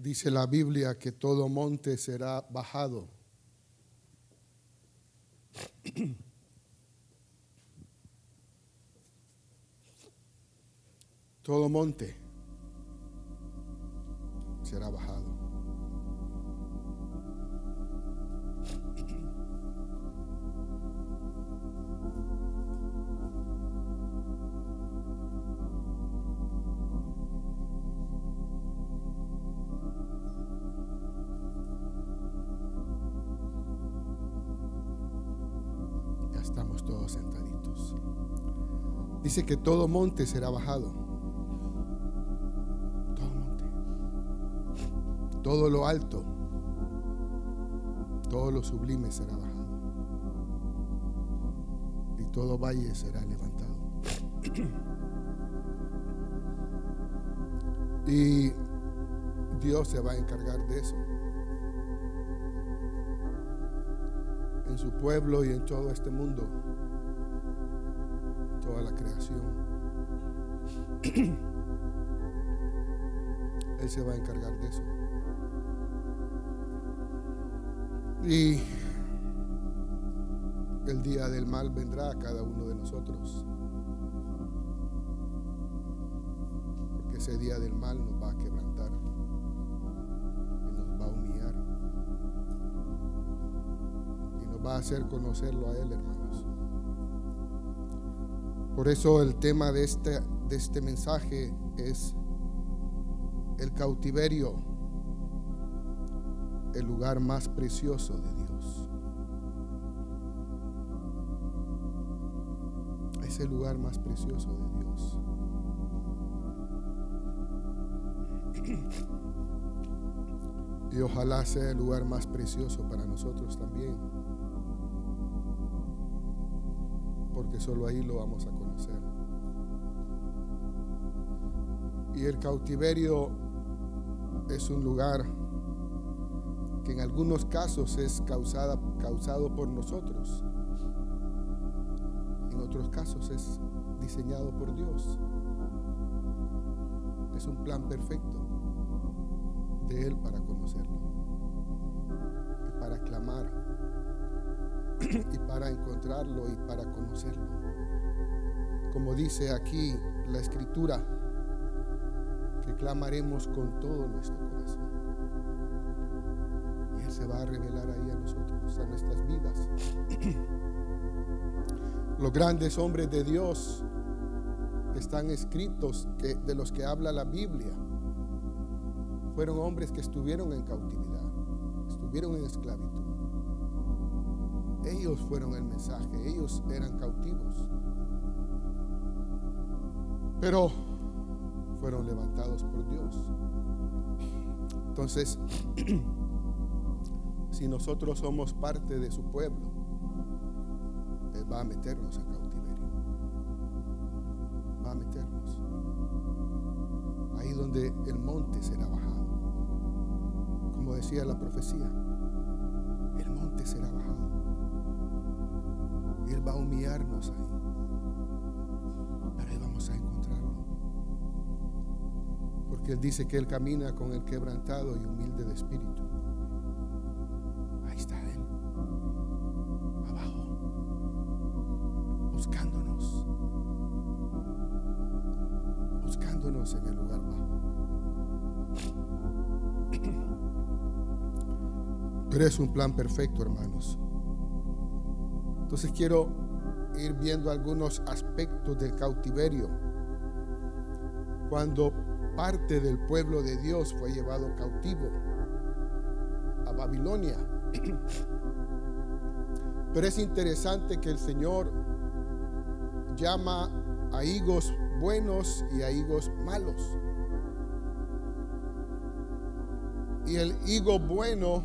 Dice la Biblia que todo monte será bajado. Todo monte será bajado. Dice que todo monte será bajado. Todo monte. Todo lo alto. Todo lo sublime será bajado. Y todo valle será levantado. Y Dios se va a encargar de eso. En su pueblo y en todo este mundo. Él se va a encargar de eso. Y el día del mal vendrá a cada uno de nosotros. Porque ese día del mal nos va a quebrantar y nos va a humillar y nos va a hacer conocerlo a Él, hermanos. Por eso el tema de este, de este mensaje es el cautiverio, el lugar más precioso de Dios. Es el lugar más precioso de Dios. Y ojalá sea el lugar más precioso para nosotros también. Porque solo ahí lo vamos a Y el cautiverio es un lugar que en algunos casos es causado por nosotros. En otros casos es diseñado por Dios. Es un plan perfecto de Él para conocerlo y para clamar y para encontrarlo y para conocerlo. Como dice aquí la escritura, que clamaremos con todo nuestro corazón. Y Él se va a revelar ahí a nosotros, a nuestras vidas. Los grandes hombres de Dios están escritos, que, de los que habla la Biblia, fueron hombres que estuvieron en cautividad, estuvieron en esclavitud. Ellos fueron el mensaje, ellos eran cautivos. Pero fueron levantados por Dios. Entonces, si nosotros somos parte de su pueblo, Él va a meternos en cautiverio. Va a meternos. Ahí donde el monte será bajado. Como decía la profecía, el monte será bajado. Él va a humillarnos ahí. Pero vamos a encontrarlo. Porque Él dice que Él camina con el quebrantado y humilde de espíritu. Ahí está Él. Abajo. Buscándonos. Buscándonos en el lugar bajo. Pero es un plan perfecto, hermanos. Entonces quiero ir viendo algunos aspectos del cautiverio. Cuando parte del pueblo de Dios fue llevado cautivo a Babilonia. Pero es interesante que el Señor llama a higos buenos y a higos malos. Y el higo bueno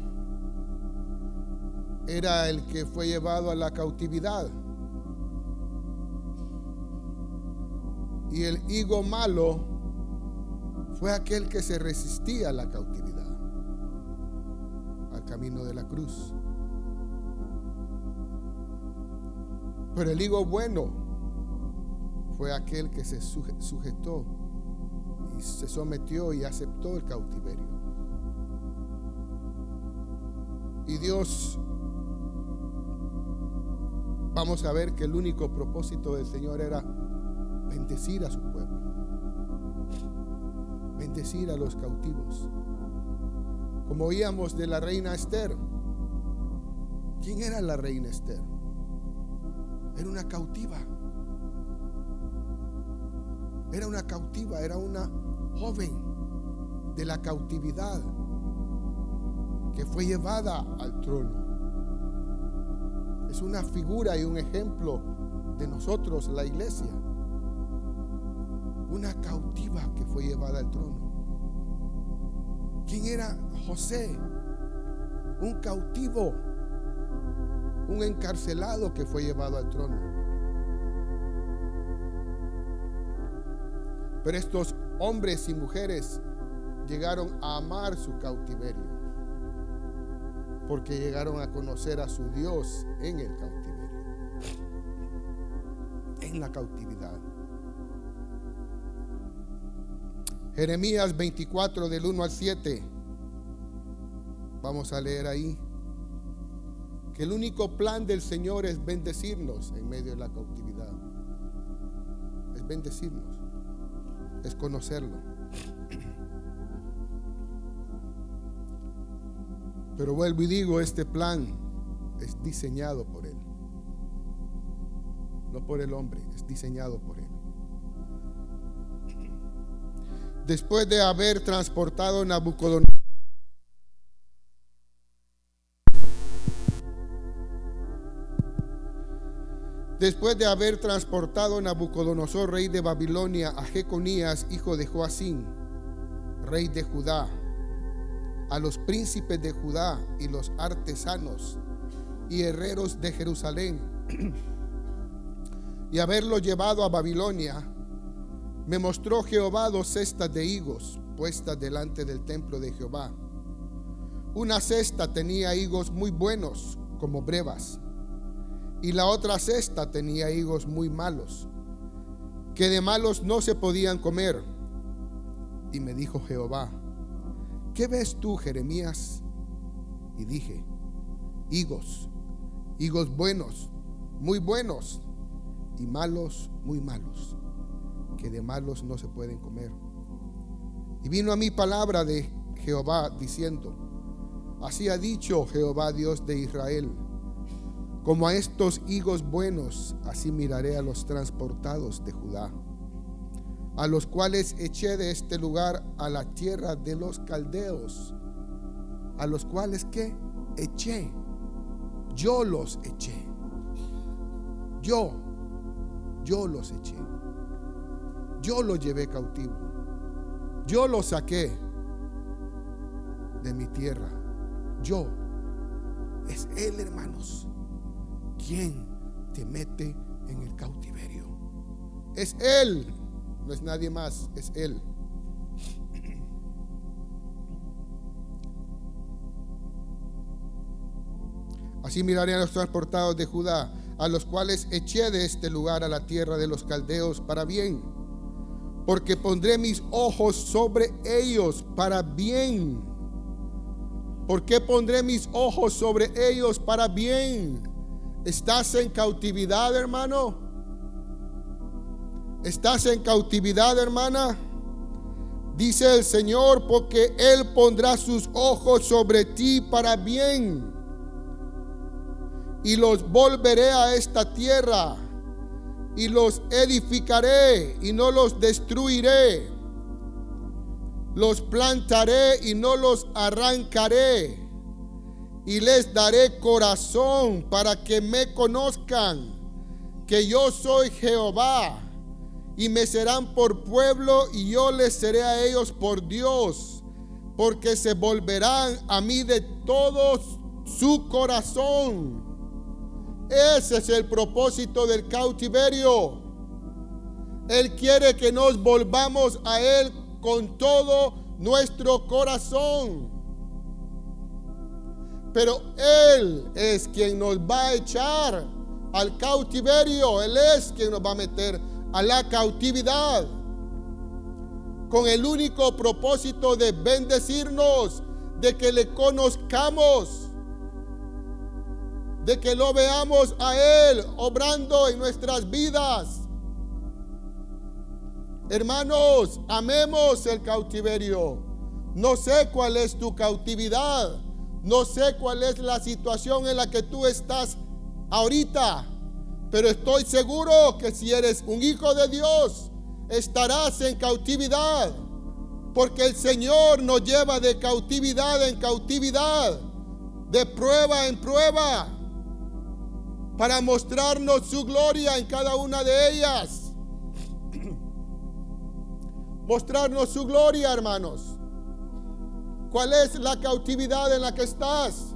era el que fue llevado a la cautividad. Y el higo malo fue aquel que se resistía a la cautividad, al camino de la cruz. Pero el higo bueno fue aquel que se sujetó y se sometió y aceptó el cautiverio. Y Dios, vamos a ver que el único propósito del Señor era bendecir a su pueblo, bendecir a los cautivos. Como oíamos de la reina Esther, ¿quién era la reina Esther? Era una cautiva. Era una cautiva, era una joven de la cautividad que fue llevada al trono. Es una figura y un ejemplo de nosotros, la iglesia. Una cautiva que fue llevada al trono. ¿Quién era José? Un cautivo, un encarcelado que fue llevado al trono. Pero estos hombres y mujeres llegaron a amar su cautiverio porque llegaron a conocer a su Dios en el cautiverio, en la cautividad. Jeremías 24 del 1 al 7. Vamos a leer ahí que el único plan del Señor es bendecirnos en medio de la cautividad. Es bendecirnos, es conocerlo. Pero vuelvo y digo, este plan es diseñado por Él. No por el hombre, es diseñado por Él. Después de haber transportado Nabucodonosor, Después de haber transportado Nabucodonosor, rey de Babilonia, a Jeconías, hijo de Joacín, rey de Judá, a los príncipes de Judá y los artesanos y herreros de Jerusalén y haberlo llevado a Babilonia, me mostró Jehová dos cestas de higos puestas delante del templo de Jehová. Una cesta tenía higos muy buenos como brevas y la otra cesta tenía higos muy malos, que de malos no se podían comer. Y me dijo Jehová, ¿qué ves tú, Jeremías? Y dije, higos, higos buenos, muy buenos, y malos, muy malos, de malos no se pueden comer. Y vino a mí palabra de Jehová diciendo, así ha dicho Jehová Dios de Israel, como a estos higos buenos, así miraré a los transportados de Judá a los cuales eché de este lugar a la tierra de los caldeos, a los cuales que eché, yo los eché, yo, yo los eché, yo los llevé cautivo, yo los saqué de mi tierra, yo, es Él hermanos, quien te mete en el cautiverio, es Él no es nadie más, es Él. Así miraré a los transportados de Judá, a los cuales eché de este lugar a la tierra de los caldeos para bien, porque pondré mis ojos sobre ellos para bien. ¿Por qué pondré mis ojos sobre ellos para bien? ¿Estás en cautividad, hermano? ¿Estás en cautividad, hermana? Dice el Señor, porque Él pondrá sus ojos sobre ti para bien. Y los volveré a esta tierra. Y los edificaré y no los destruiré. Los plantaré y no los arrancaré. Y les daré corazón para que me conozcan que yo soy Jehová y me serán por pueblo y yo les seré a ellos por Dios, porque se volverán a mí de todo su corazón. Ese es el propósito del cautiverio. Él quiere que nos volvamos a Él con todo nuestro corazón. Pero Él es quien nos va a echar al cautiverio. Él es quien nos va a meter a la cautividad con el único propósito de bendecirnos, de que le conozcamos, de que lo veamos a Él obrando en nuestras vidas. Hermanos, amemos el cautiverio. No sé cuál es tu cautividad. No sé cuál es la situación en la que tú estás ahorita. Pero estoy seguro que si eres un hijo de Dios, estarás en cautividad. Porque el Señor nos lleva de cautividad en cautividad, de prueba en prueba, para mostrarnos su gloria en cada una de ellas. mostrarnos su gloria, hermanos. ¿Cuál es la cautividad en la que estás?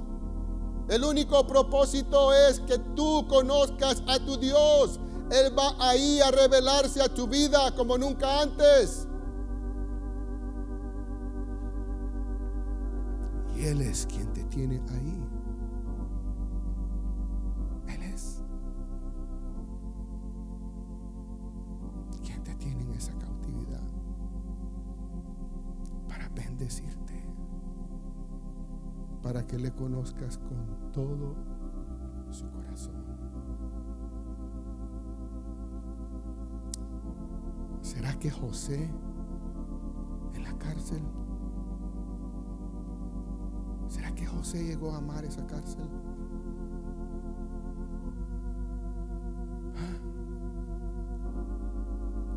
El único propósito es que tú conozcas a tu Dios. Él va ahí a revelarse a tu vida como nunca antes. Y Él es quien te tiene ahí. Para que le conozcas con todo su corazón. ¿Será que José en la cárcel ¿Será que José llegó a amar esa cárcel? ¿Ah?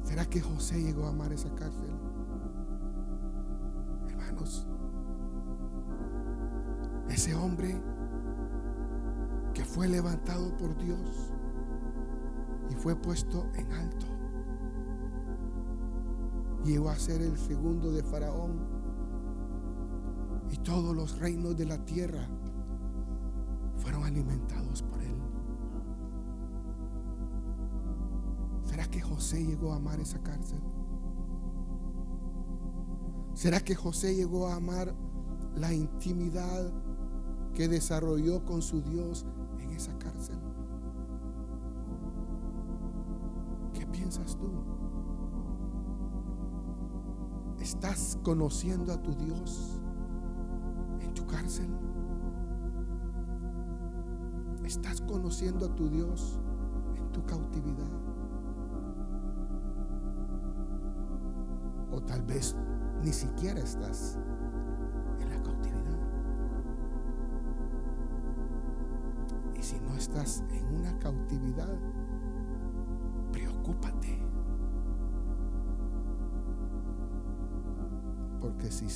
¿Será que José llegó a amar esa cárcel? Hermanos, ese hombre que fue levantado por Dios y fue puesto en alto, llegó a ser el segundo de Faraón y todos los reinos de la tierra fueron alimentados por él. ¿Será que José llegó a amar esa cárcel? ¿Será que José llegó a amar la intimidad que desarrolló con su Dios en esa cárcel? ¿Qué piensas tú? ¿Estás conociendo a tu Dios? cárcel? ¿Estás conociendo a tu Dios en tu cautividad? O tal vez ni siquiera estás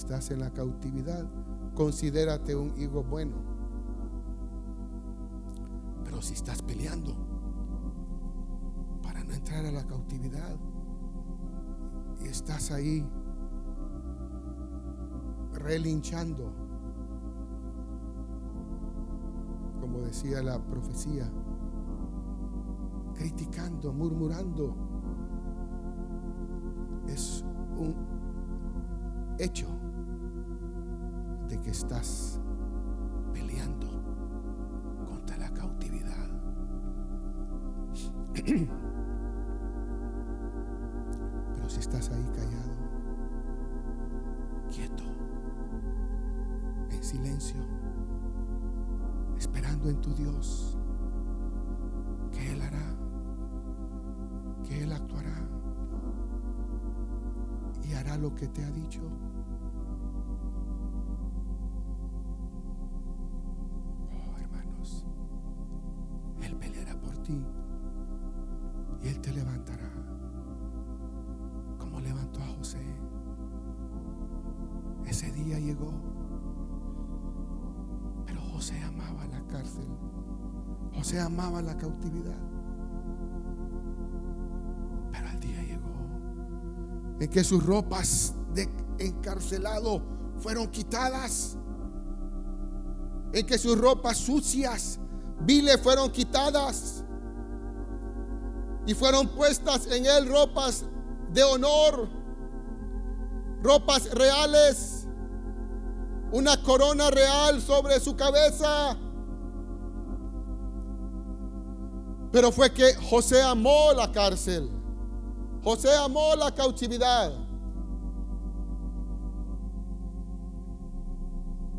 estás en la cautividad, considérate un hijo bueno. Pero si estás peleando para no entrar a la cautividad y estás ahí relinchando, como decía la profecía, criticando, murmurando, es un hecho de que estás peleando contra la cautividad. Pero si estás ahí callado, quieto, en silencio, esperando en tu Dios, que Él hará, que Él actuará y hará lo que te ha dicho. Amaba la cautividad. Pero el día llegó en que sus ropas de encarcelado fueron quitadas, en que sus ropas sucias, viles fueron quitadas y fueron puestas en él ropas de honor, ropas reales, una corona real sobre su cabeza. Pero fue que José amó la cárcel. José amó la cautividad.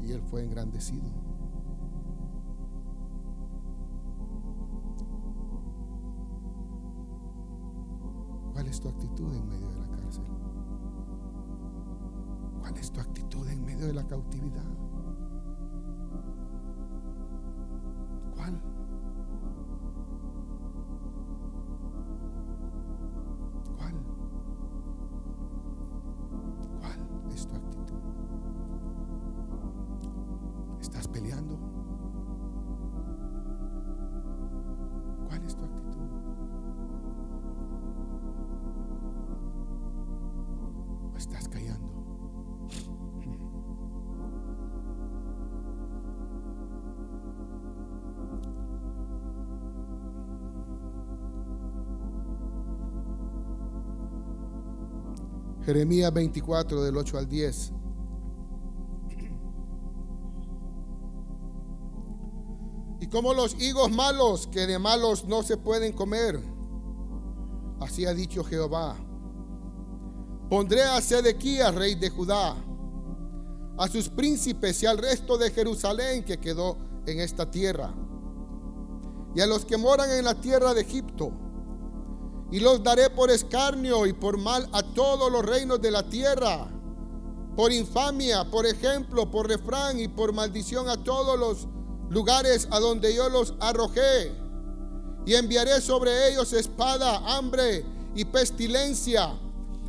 Y él fue engrandecido. ¿Cuál es tu actitud en medio de la cárcel? ¿Cuál es tu actitud en medio de la cautividad? Jeremías 24 del 8 al 10. Y como los higos malos que de malos no se pueden comer, así ha dicho Jehová. Pondré a Sedequías, rey de Judá, a sus príncipes y al resto de Jerusalén que quedó en esta tierra, y a los que moran en la tierra de Egipto y los daré por escarnio y por mal a todos los reinos de la tierra, por infamia, por ejemplo, por refrán y por maldición a todos los lugares a donde yo los arrojé. Y enviaré sobre ellos espada, hambre y pestilencia,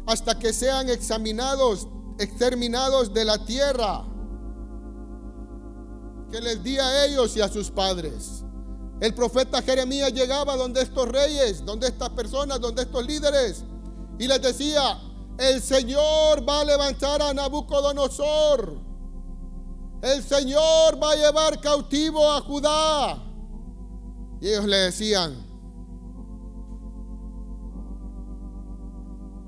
hasta que sean examinados, exterminados de la tierra, que les di a ellos y a sus padres. El profeta Jeremías llegaba donde estos reyes, donde estas personas, donde estos líderes, y les decía, el Señor va a levantar a Nabucodonosor. El Señor va a llevar cautivo a Judá. Y ellos le decían,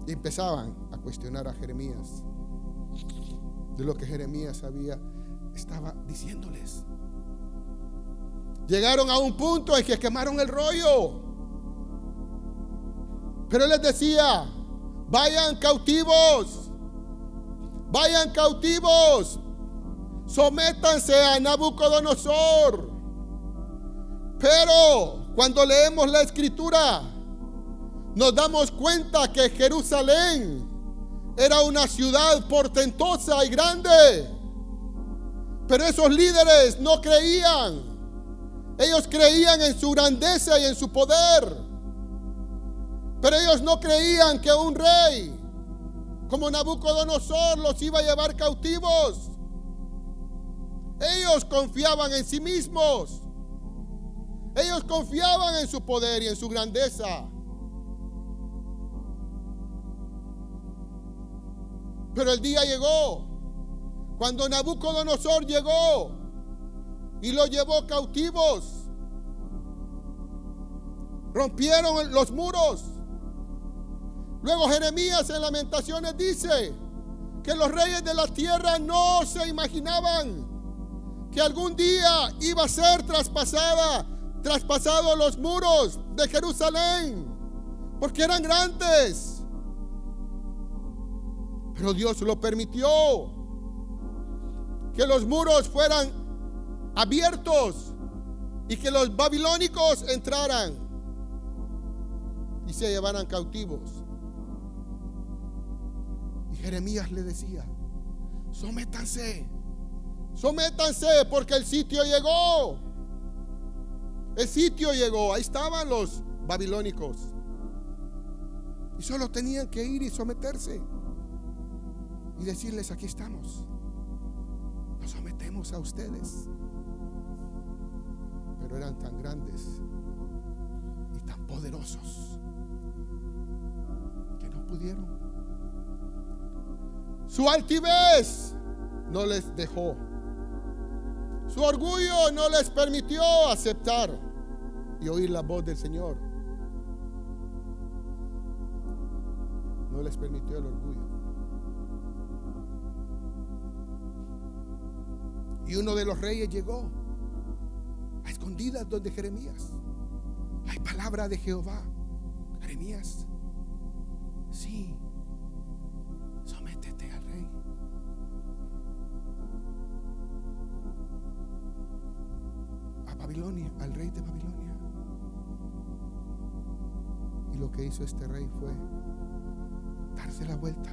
y empezaban a cuestionar a Jeremías de lo que Jeremías había, estaba diciéndoles. Llegaron a un punto en que quemaron el rollo. Pero él les decía, vayan cautivos, vayan cautivos, sométanse a Nabucodonosor. Pero cuando leemos la escritura, nos damos cuenta que Jerusalén era una ciudad portentosa y grande. Pero esos líderes no creían. Ellos creían en su grandeza y en su poder. Pero ellos no creían que un rey como Nabucodonosor los iba a llevar cautivos. Ellos confiaban en sí mismos. Ellos confiaban en su poder y en su grandeza. Pero el día llegó. Cuando Nabucodonosor llegó y lo llevó cautivos. Rompieron los muros. Luego Jeremías en lamentaciones dice que los reyes de la tierra no se imaginaban que algún día iba a ser traspasada, traspasados los muros de Jerusalén, porque eran grandes. Pero Dios lo permitió, que los muros fueran abiertos y que los babilónicos entraran y se llevaran cautivos. Jeremías le decía, sométanse, sométanse porque el sitio llegó. El sitio llegó, ahí estaban los babilónicos. Y solo tenían que ir y someterse y decirles, aquí estamos. Nos sometemos a ustedes pero eran tan grandes y tan poderosos que no pudieron. Su altivez no les dejó. Su orgullo no les permitió aceptar y oír la voz del Señor. No les permitió el orgullo. Y uno de los reyes llegó a escondidas donde Jeremías. Hay palabra de Jehová. Jeremías, sí, Babilonia, al rey de Babilonia. Y lo que hizo este rey fue darse la vuelta,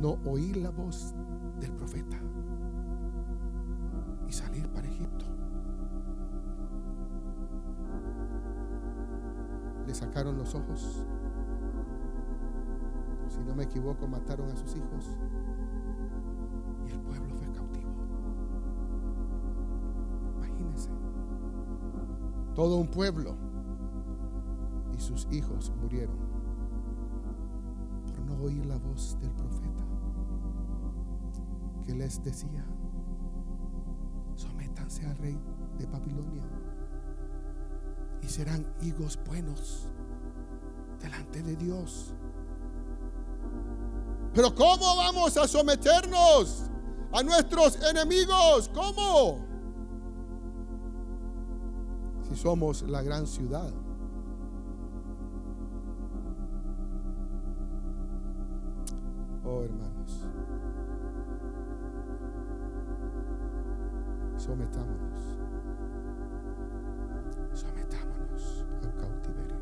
no oír la voz del profeta y salir para Egipto. Le sacaron los ojos. Si no me equivoco, mataron a sus hijos. Todo un pueblo y sus hijos murieron por no oír la voz del profeta que les decía, sométanse al rey de Babilonia y serán higos buenos delante de Dios. Pero ¿cómo vamos a someternos a nuestros enemigos? ¿Cómo? Somos la gran ciudad. Oh hermanos, sometámonos, sometámonos al cautiverio,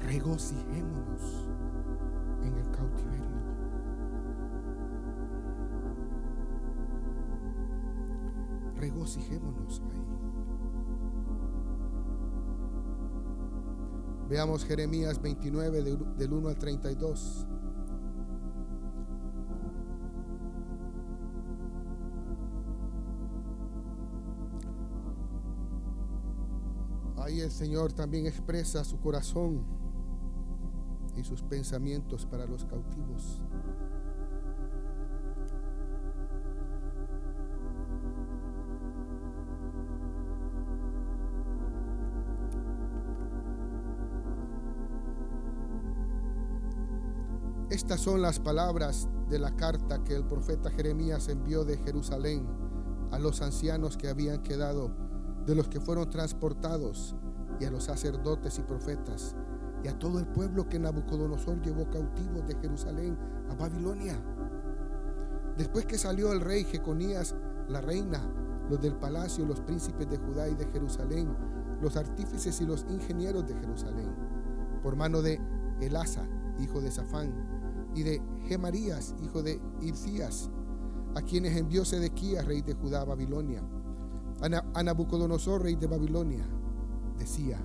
regocijémonos en el cautiverio. Regocijémonos ahí. Veamos Jeremías 29 del 1 al 32. Ahí el Señor también expresa su corazón y sus pensamientos para los cautivos. Estas son las palabras de la carta que el profeta Jeremías envió de Jerusalén a los ancianos que habían quedado, de los que fueron transportados, y a los sacerdotes y profetas, y a todo el pueblo que Nabucodonosor llevó cautivo de Jerusalén a Babilonia. Después que salió el rey Jeconías, la reina, los del palacio, los príncipes de Judá y de Jerusalén, los artífices y los ingenieros de Jerusalén, por mano de Elasa, hijo de Safán, y de Gemarías, hijo de Ircías, a quienes envió Sedequías, rey de Judá, a Babilonia, a Nabucodonosor, rey de Babilonia, decía,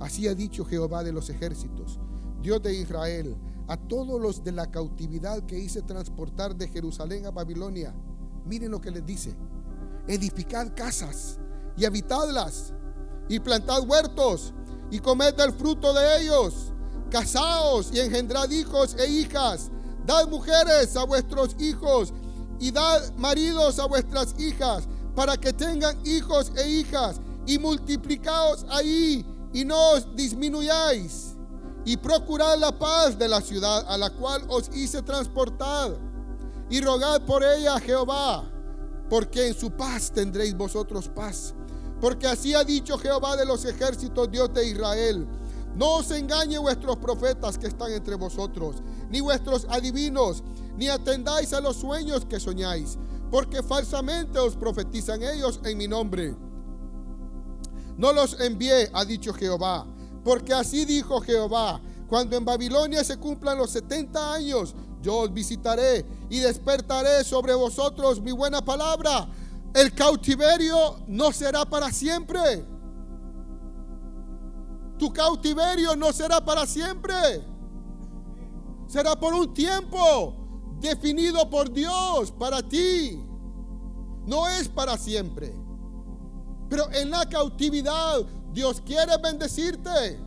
Así ha dicho Jehová de los ejércitos, Dios de Israel, a todos los de la cautividad que hice transportar de Jerusalén a Babilonia. Miren lo que les dice. Edificad casas y habitadlas y plantad huertos y comed el fruto de ellos. Casaos y engendrad hijos e hijas. Dad mujeres a vuestros hijos y dad maridos a vuestras hijas para que tengan hijos e hijas y multiplicaos ahí y no os disminuyáis y procurad la paz de la ciudad a la cual os hice transportar y rogad por ella a Jehová, porque en su paz tendréis vosotros paz. Porque así ha dicho Jehová de los ejércitos, Dios de Israel. No os engañe vuestros profetas que están entre vosotros, ni vuestros adivinos, ni atendáis a los sueños que soñáis, porque falsamente os profetizan ellos en mi nombre. No los envié, ha dicho Jehová, porque así dijo Jehová, cuando en Babilonia se cumplan los 70 años, yo os visitaré y despertaré sobre vosotros mi buena palabra. El cautiverio no será para siempre. Tu cautiverio no será para siempre. Será por un tiempo definido por Dios para ti. No es para siempre. Pero en la cautividad Dios quiere bendecirte.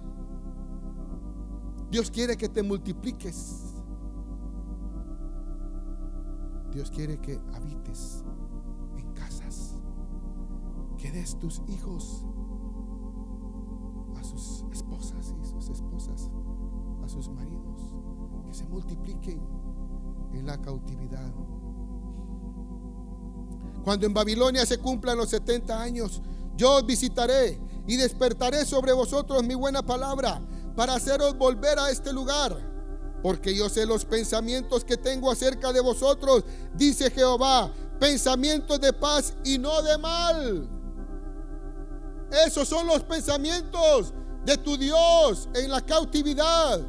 Dios quiere que te multipliques. Dios quiere que habites en casas. Que des tus hijos esposas y sus esposas a sus maridos. Que se multipliquen en la cautividad. Cuando en Babilonia se cumplan los 70 años, yo os visitaré y despertaré sobre vosotros mi buena palabra para haceros volver a este lugar. Porque yo sé los pensamientos que tengo acerca de vosotros, dice Jehová, pensamientos de paz y no de mal. Esos son los pensamientos de tu Dios en la cautividad.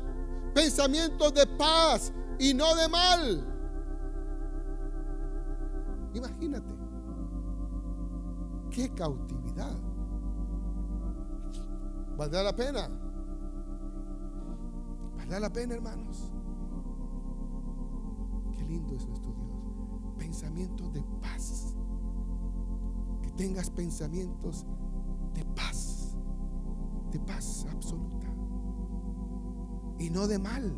Pensamientos de paz y no de mal. Imagínate. Qué cautividad. ¿Valdrá la pena? ¿Valdrá la pena, hermanos? Qué lindo es nuestro Dios. Pensamientos de paz. Que tengas pensamientos de paz. De paz absoluta. Y no de mal.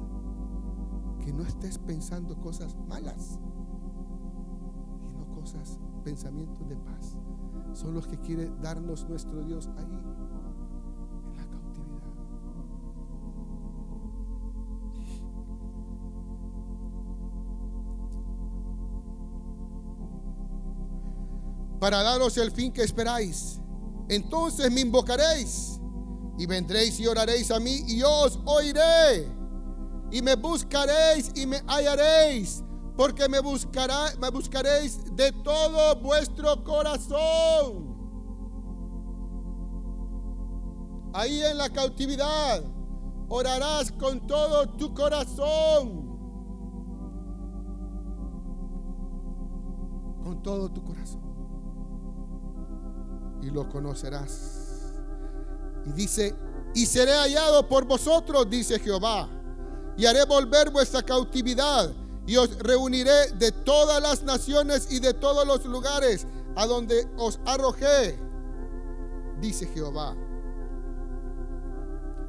Que no estés pensando cosas malas. Y no cosas, pensamientos de paz. Son los que quiere darnos nuestro Dios ahí. para daros el fin que esperáis. Entonces me invocaréis y vendréis y oraréis a mí y yo os oiré. Y me buscaréis y me hallaréis, porque me, buscará, me buscaréis de todo vuestro corazón. Ahí en la cautividad orarás con todo tu corazón. Con todo tu corazón y lo conocerás. Y dice, y seré hallado por vosotros, dice Jehová, y haré volver vuestra cautividad, y os reuniré de todas las naciones y de todos los lugares a donde os arrojé, dice Jehová.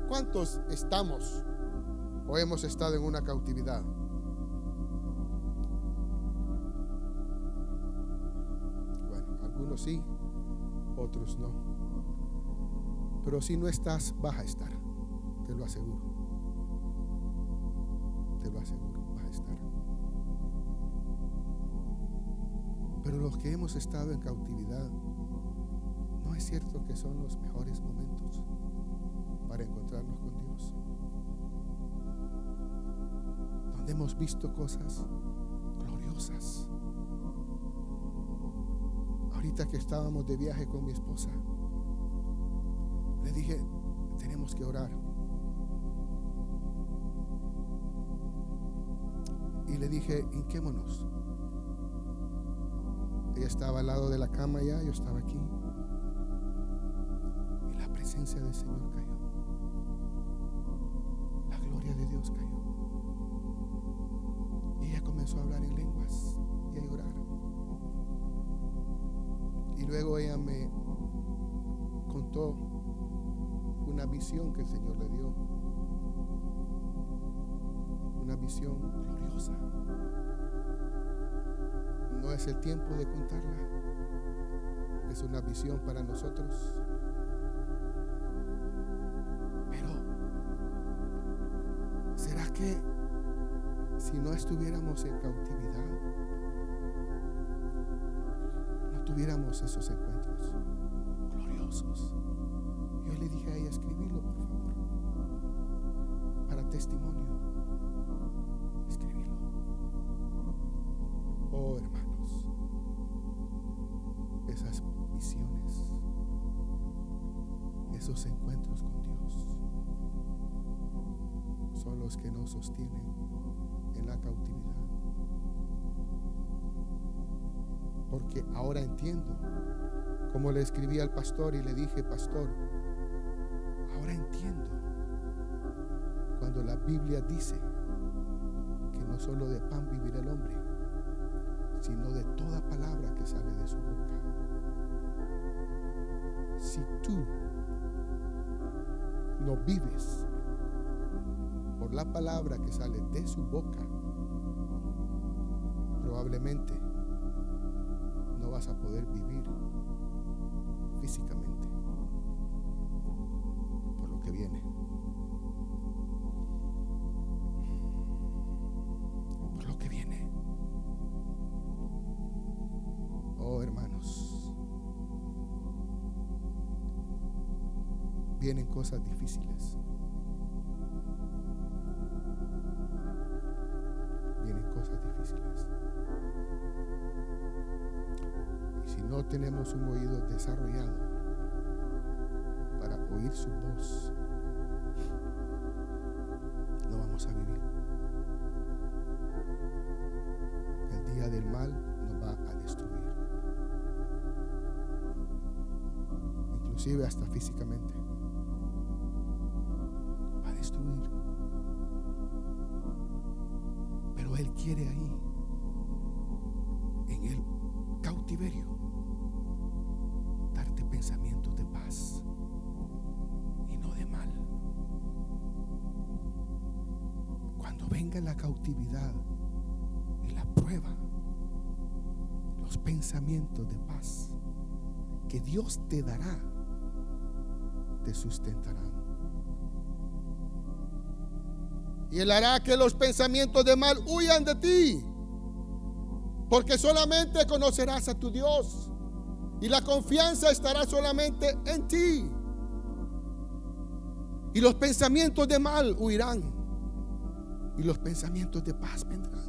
¿Cuántos estamos o hemos estado en una cautividad? Bueno, algunos sí, otros no. Pero si no estás, vas a estar. Te lo aseguro. Te lo aseguro, vas a estar. Pero los que hemos estado en cautividad, no es cierto que son los mejores momentos para encontrarnos con Dios. Donde hemos visto cosas gloriosas ahorita que estábamos de viaje con mi esposa, le dije, tenemos que orar. Y le dije, hinquémonos. Ella estaba al lado de la cama ya, yo estaba aquí. Y la presencia del Señor cayó. Que el Señor le dio. Una visión gloriosa. No es el tiempo de contarla. Es una visión para nosotros. Pero, ¿será que si no estuviéramos en cautividad, tuviéramos esos encuentros esos encuentros con Dios, son los que nos sostienen en la cautividad. porque ahora entiendo. Como le escribí al pastor y le dije, pastor, ahora entiendo cuando la Biblia dice que no solo de pan vivirá el hombre, sino de toda palabra que sale de su boca. Si tú no vives por la palabra que sale de su boca, probablemente vas a poder vivir cosas difíciles. Vienen cosas difíciles. no tenemos un oído desarrollado para oír su voz, vamos a vivir. El día del mal nos va a destruir. Inclusive hasta físicamente. Quiere ahí, en el cautiverio, darte pensamientos de paz y no de mal. Cuando venga la cautividad y la prueba, los pensamientos de paz que Dios te dará, te sustentarán. Y Él hará que los pensamientos de mal huyan de ti. Porque solamente conocerás a tu Dios. Y la confianza estará solamente en ti. Y los pensamientos de mal huirán. Y los pensamientos de paz vendrán.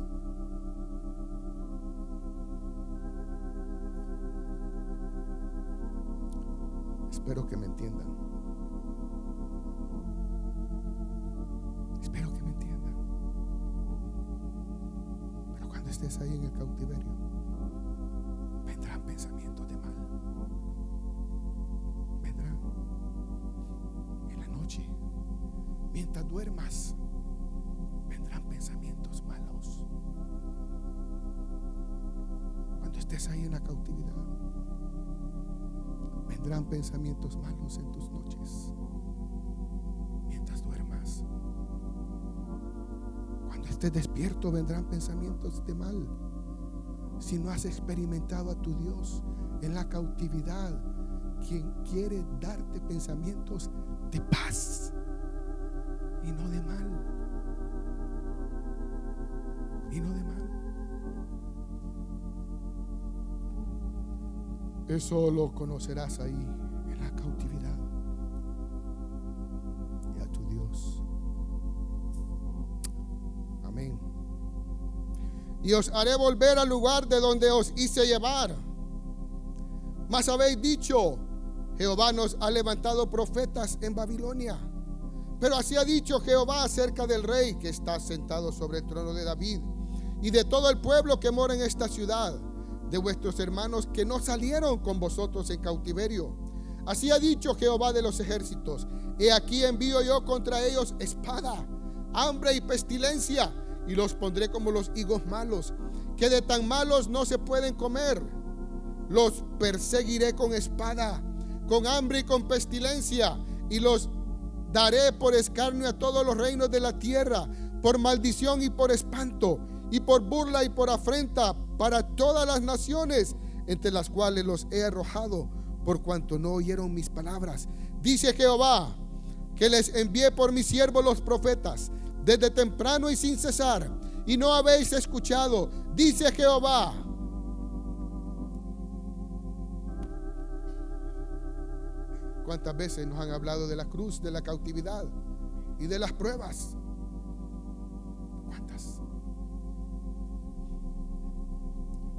Espero que me entiendan. Estés ahí en el cautiverio, vendrán pensamientos de mal. Vendrán en la noche. Mientras duermas, vendrán pensamientos malos. Cuando estés ahí en la cautividad, vendrán pensamientos malos en tus noches. Estés despierto vendrán pensamientos de mal. Si no has experimentado a tu Dios en la cautividad, quien quiere darte pensamientos de paz y no de mal. Y no de mal. Eso lo conocerás ahí en la cautividad. Y a tu Dios. Y os haré volver al lugar de donde os hice llevar. Mas habéis dicho, Jehová nos ha levantado profetas en Babilonia. Pero así ha dicho Jehová acerca del rey que está sentado sobre el trono de David y de todo el pueblo que mora en esta ciudad de vuestros hermanos que no salieron con vosotros en cautiverio. Así ha dicho Jehová de los ejércitos. He aquí envío yo contra ellos espada, hambre y pestilencia, y los pondré como los higos malos, que de tan malos no se pueden comer. Los perseguiré con espada, con hambre y con pestilencia, y los daré por escarnio a todos los reinos de la tierra, por maldición y por espanto, y por burla y por afrenta para todas las naciones entre las cuales los he arrojado por cuanto no oyeron mis palabras. Dice Jehová que les envié por mis siervos los profetas desde temprano y sin cesar y no habéis escuchado. Dice Jehová. ¿Cuántas veces nos han hablado de la cruz, de la cautividad y de las pruebas?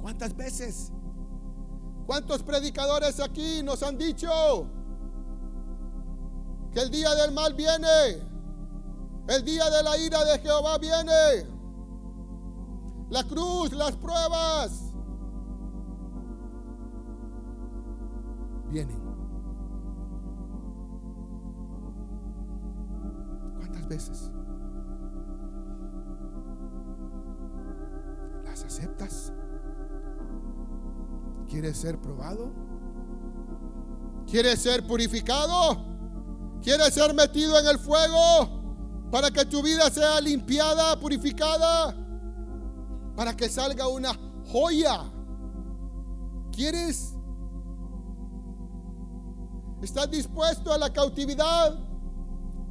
¿Cuántas veces? ¿Cuántos predicadores aquí nos han dicho que el día del mal viene? El día de la ira de Jehová viene. La cruz, las pruebas. Vienen. ¿Cuántas veces? ¿Las aceptas? ¿Quieres ser probado? ¿Quieres ser purificado? ¿Quieres ser metido en el fuego para que tu vida sea limpiada, purificada? Para que salga una joya. ¿Quieres? ¿Estás dispuesto a la cautividad?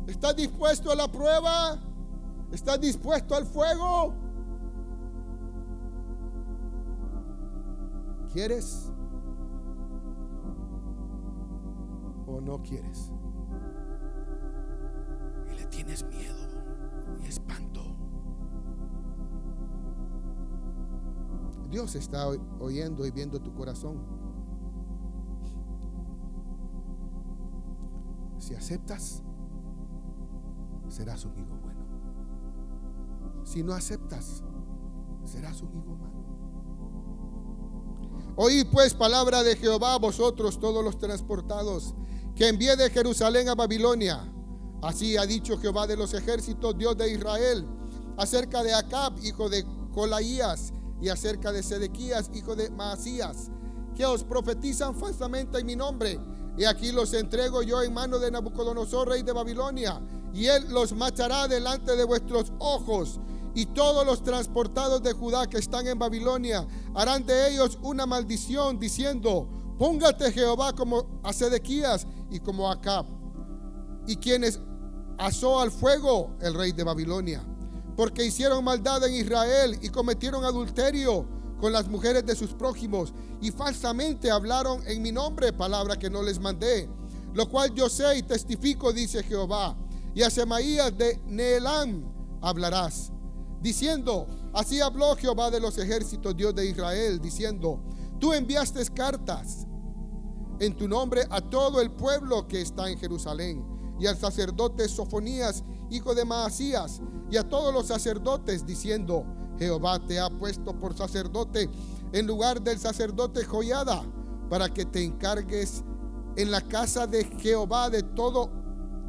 ¿Estás dispuesto a la prueba? ¿Estás dispuesto al fuego? ¿Quieres o no quieres? Tienes miedo y espanto. Dios está oyendo y viendo tu corazón. Si aceptas, serás un hijo bueno. si no aceptas, serás un hijo malo. Oíd pues palabra de Jehová vosotros todos los transportados, que envié de Jerusalén a Babilonia. Así ha dicho Jehová de los ejércitos, Dios de Israel, acerca de Acab, hijo de Colaías, y acerca de Sedequías, hijo de Maasías, que os profetizan falsamente en mi nombre. Y aquí los entrego yo en mano de Nabucodonosor, rey de Babilonia, y él los machará delante de vuestros ojos y todos los transportados de Judá que están en Babilonia harán de ellos una maldición diciendo, póngate Jehová como a Sedequías y como a Acab, y quienes asó al fuego el rey de Babilonia, porque hicieron maldad en Israel y cometieron adulterio con las mujeres de sus prójimos y falsamente hablaron en mi nombre palabra que no les mandé, lo cual yo sé y testifico, dice Jehová, y a Semaías de Neelán hablarás diciendo, así habló Jehová de los ejércitos, Dios de Israel, diciendo, tú enviaste cartas en tu nombre a todo el pueblo que está en Jerusalén, y al sacerdote Sofonías, hijo de Maasías, y a todos los sacerdotes, diciendo, Jehová te ha puesto por sacerdote en lugar del sacerdote Joyada, para que te encargues en la casa de Jehová de todo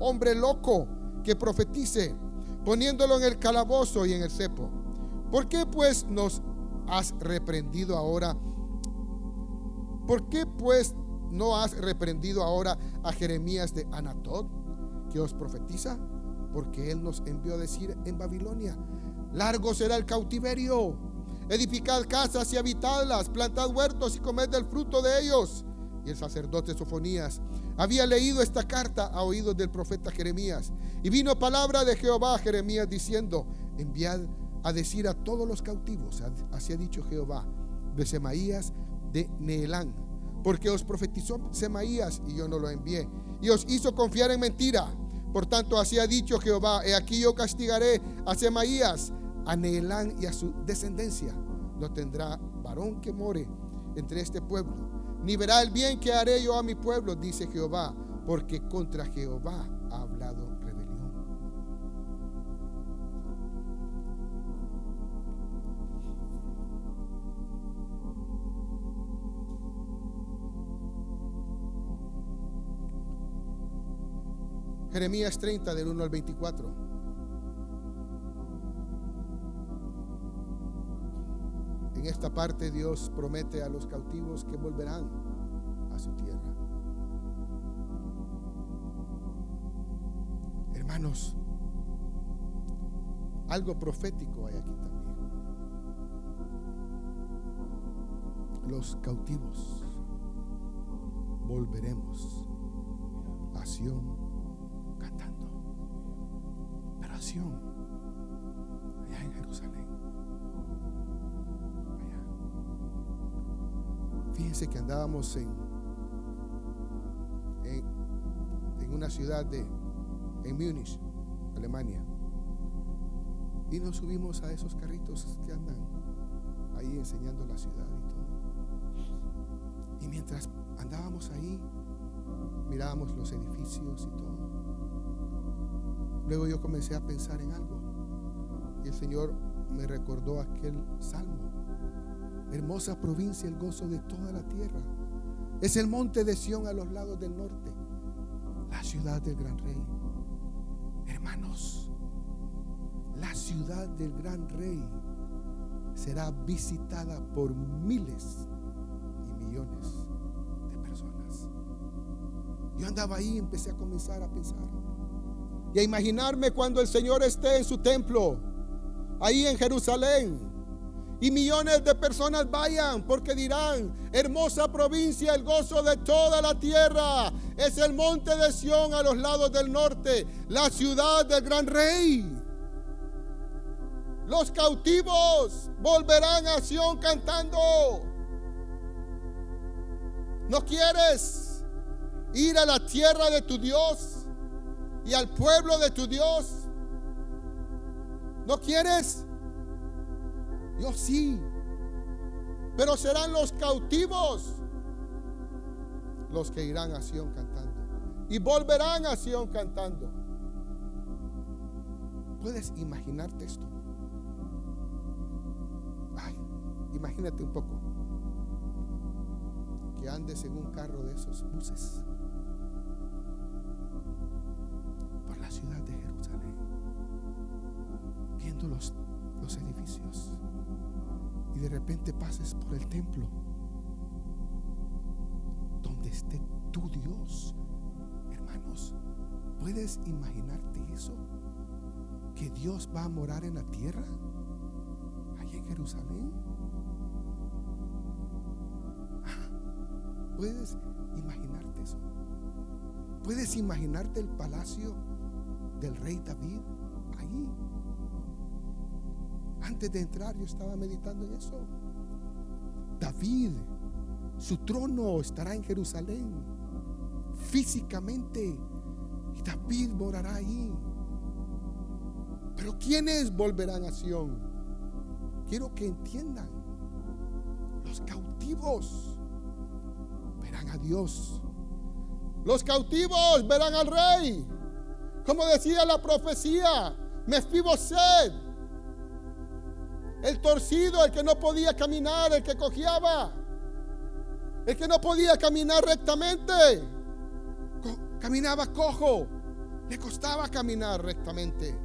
hombre loco que profetice poniéndolo en el calabozo y en el cepo. ¿Por qué pues nos has reprendido ahora? ¿Por qué pues no has reprendido ahora a Jeremías de Anatot, que os profetiza? Porque él nos envió a decir en Babilonia, largo será el cautiverio, edificad casas y habitadlas, plantad huertos y comed del fruto de ellos. Y el sacerdote Sofonías había leído esta carta a oídos del profeta Jeremías. Y vino palabra de Jehová a Jeremías diciendo, enviad a decir a todos los cautivos, así ha dicho Jehová, de Semaías de Neelán, porque os profetizó Semaías y yo no lo envié, y os hizo confiar en mentira. Por tanto, así ha dicho Jehová, he aquí yo castigaré a Semaías, a Neelán y a su descendencia. No tendrá varón que more entre este pueblo ni verá el bien que haré yo a mi pueblo, dice Jehová, porque contra Jehová ha hablado Jeremías 30 del 1 al 24. En esta parte Dios promete a los cautivos que volverán a su tierra. Hermanos, algo profético hay aquí también. Los cautivos volveremos a Allá en Jerusalén. Fíjense que andábamos en, en, una ciudad de, en Múnich, Alemania. Y nos subimos a esos carritos que andan ahí enseñando la ciudad y todo. Y mientras andábamos ahí, mirábamos los edificios y todo. Luego yo comencé a pensar en algo. Y el Señor me recordó aquel salmo Hermosa provincia, el gozo de toda la tierra. Es el monte de Sión a los lados del norte, la ciudad del gran rey. Hermanos, la ciudad del gran rey será visitada por miles y millones de personas. Yo andaba ahí y empecé a comenzar a pensar y a imaginarme cuando el Señor esté en su templo, ahí en Jerusalén y millones de personas vayan porque dirán, hermosa provincia, el gozo de toda la tierra. Es el monte de Sión a los lados del norte, la ciudad del gran rey. Los cautivos volverán a Sión cantando. ¿No quieres ir a la tierra de tu Dios y al pueblo de tu Dios? ¿No quieres? Yo sí. Pero serán los cautivos los que irán a Sion cantando. Y volverán a Sion cantando. ¿Puedes imaginarte esto? Imagínate un poco que andes en un carro de esos buses ciudad de Jerusalén, viendo los, los edificios y de repente pases por el templo donde esté tu Dios. Hermanos, ¿puedes imaginarte eso? ¿Que Dios va a morar en la tierra? Allá en Jerusalén. Ah, ¿Puedes imaginarte eso? ¿Puedes imaginarte el palacio del rey David ahí? Antes de entrar yo estaba meditando en eso. David, su trono estará en Jerusalén físicamente y David morará ahí. Pero ¿quiénes volverán a Sión? Quiero que entiendan. Los cautivos verán a Dios. Los cautivos verán al rey. Como decía la profecía, Mefiboset el torcido, el que no podía caminar, el que cojeaba, el que no podía caminar rectamente, caminaba cojo, le costaba caminar rectamente.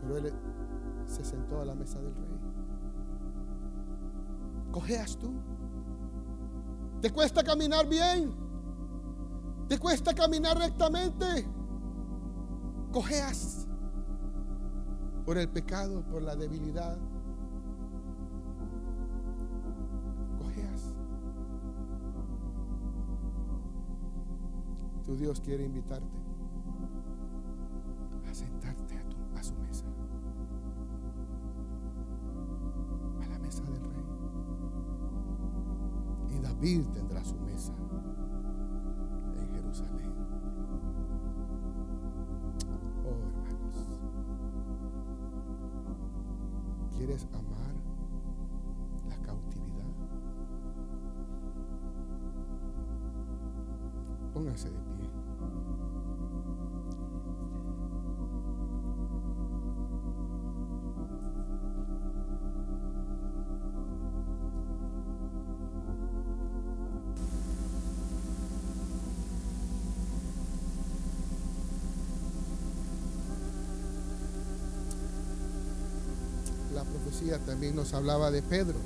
Pero él se sentó a la mesa del rey. ¿Cojeas tú? ¿Te cuesta caminar bien? ¿Te cuesta caminar rectamente? ¿Cojeas? por el pecado, por la debilidad. Cojeas. Tu Dios quiere invitarte a sentarte a, a su mesa, a la mesa del rey. Y David tendrá su mesa Jerusalén. ¿Quieres amar la cautividad? Póngase de pie. también nos hablaba de Pedro.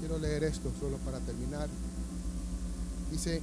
Quiero leer esto solo para terminar. Dice,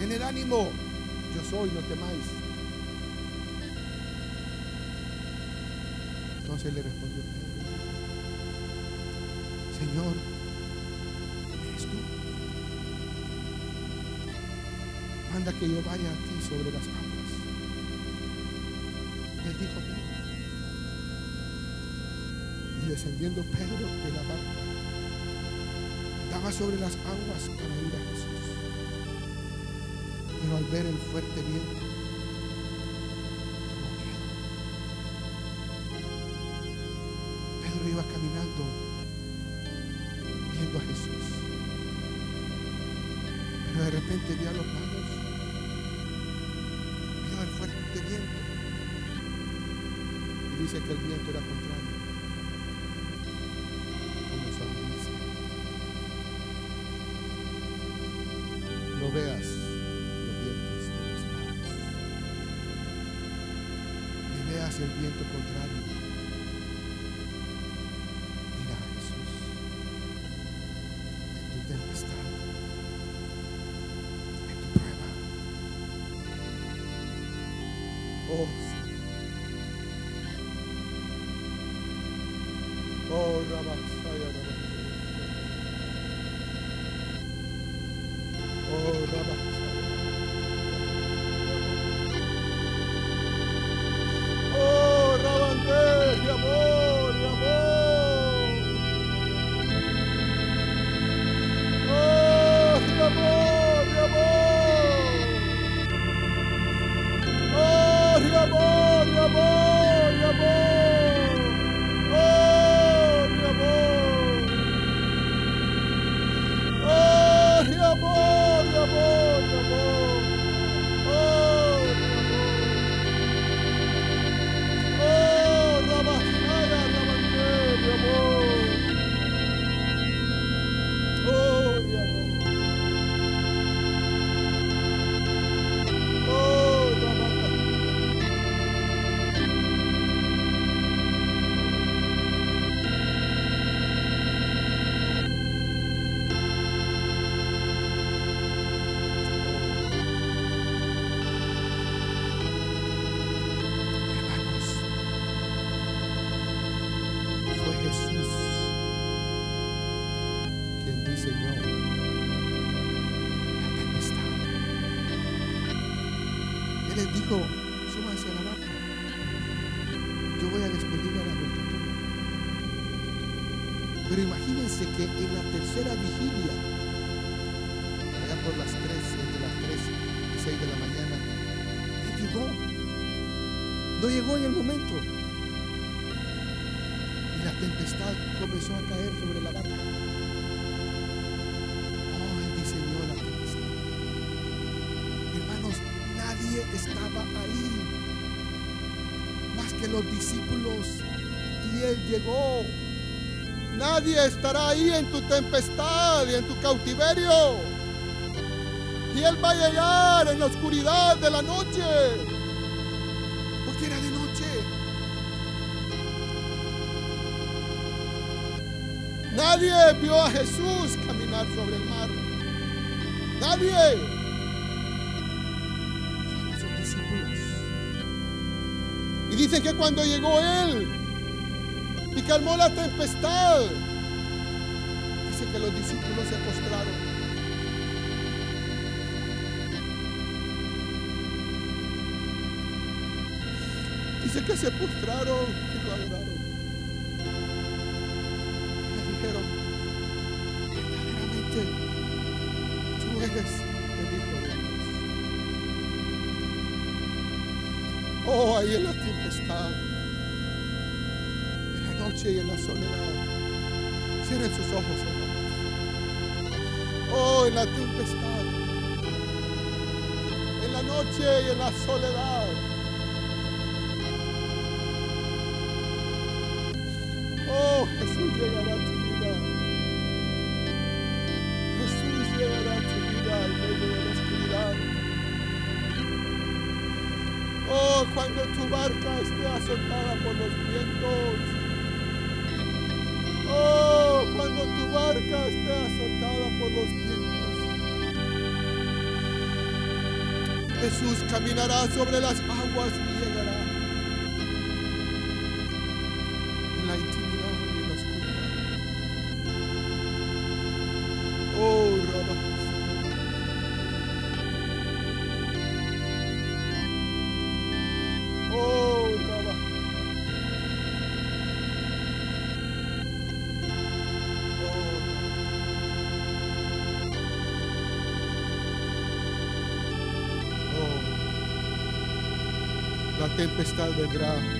el ánimo, yo soy, no temáis. Entonces le respondió Señor, ¿eres tú? Manda que yo vaya a ti sobre las aguas. Él dijo Pedro. Y descendiendo Pedro de la barca, andaba sobre las aguas para ir a Jesús. Pero al ver el fuerte viento, tuvo miedo. Pedro iba caminando viendo a Jesús. Pero de repente vio a los lados, vio el fuerte viento. Y dice que el viento era contrario. Comenzó a No veas el viento contrario. Mira a Jesús en tu tempestad, en tu prueba. Oh, Señor. oh, Rabá. Llegó en el momento. Y la tempestad comenzó a caer sobre la barca. Oh, Él diseñó la tempestad. Hermanos, nadie estaba ahí. Más que los discípulos. Y Él llegó. Nadie estará ahí en tu tempestad y en tu cautiverio. Y Él va a llegar en la oscuridad de la noche. Nadie vio a Jesús caminar sobre el mar. Nadie. Solo discípulos. Y dicen que cuando llegó Él y calmó la tempestad, dice que los discípulos se postraron. Dice que se postraron y lo adoraron. Tú eres el Hijo de Dios. Oh, ahí en la tempestad, en la noche y en la soledad. Cierren sus ojos, hermanos. Oh, en la tempestad, en la noche y en la soledad. Oh, Jesús llegará cuando tu barca esté azotada por los vientos. Oh, cuando tu barca esté azotada por los vientos. Jesús caminará sobre las aguas y La tempestad vendrá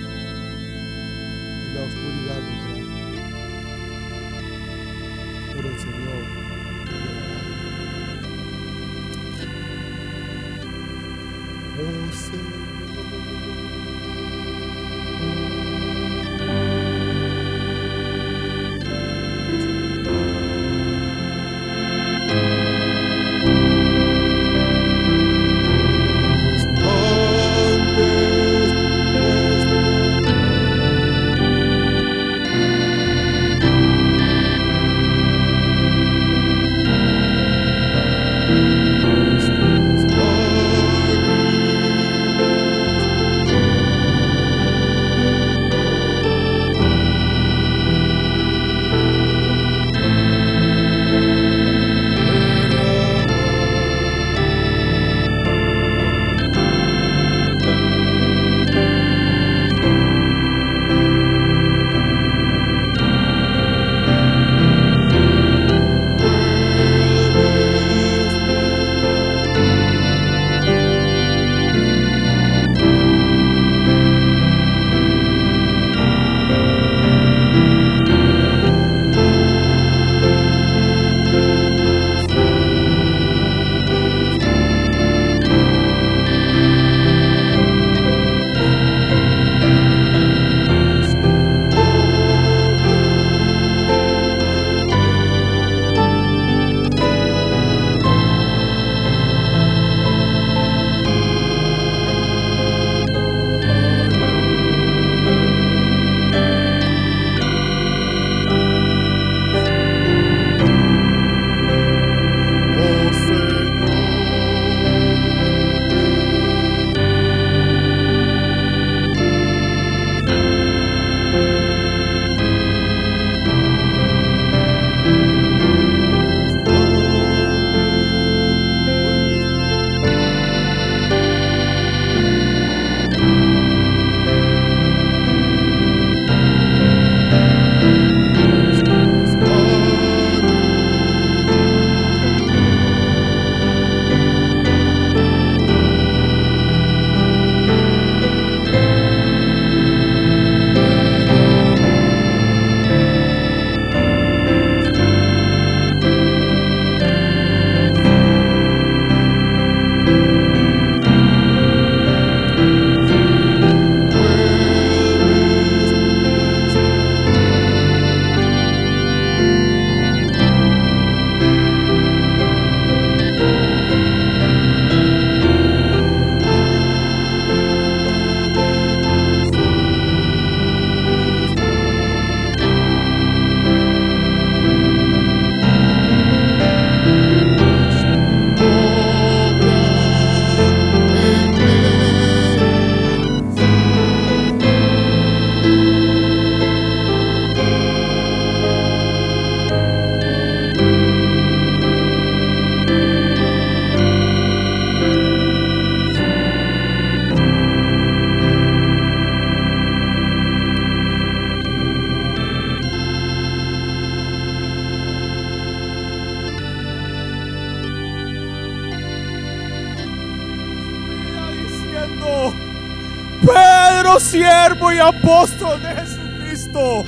hermano siervo y apóstol de Jesucristo.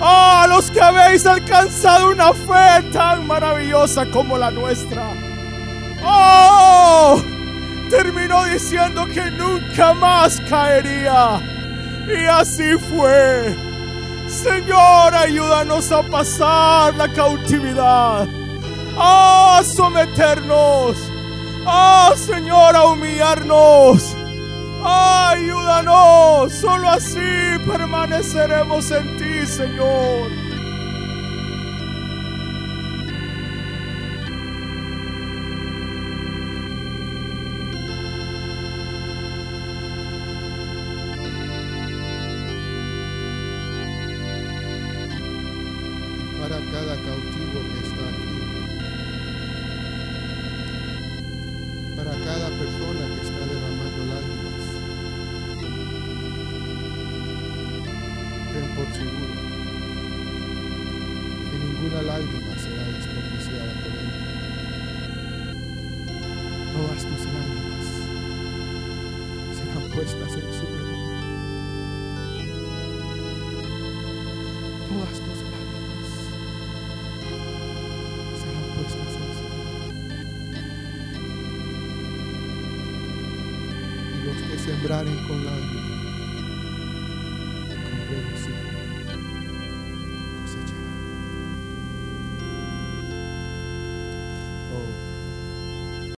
A los que habéis alcanzado una fe tan maravillosa como la nuestra. Oh, terminó diciendo que nunca más caería. Y así fue. Señor, ayúdanos a pasar la cautividad. A someternos. Ah, Señor, a humillarnos. ayúdanos. Solo así permaneceremos en ti, Señor.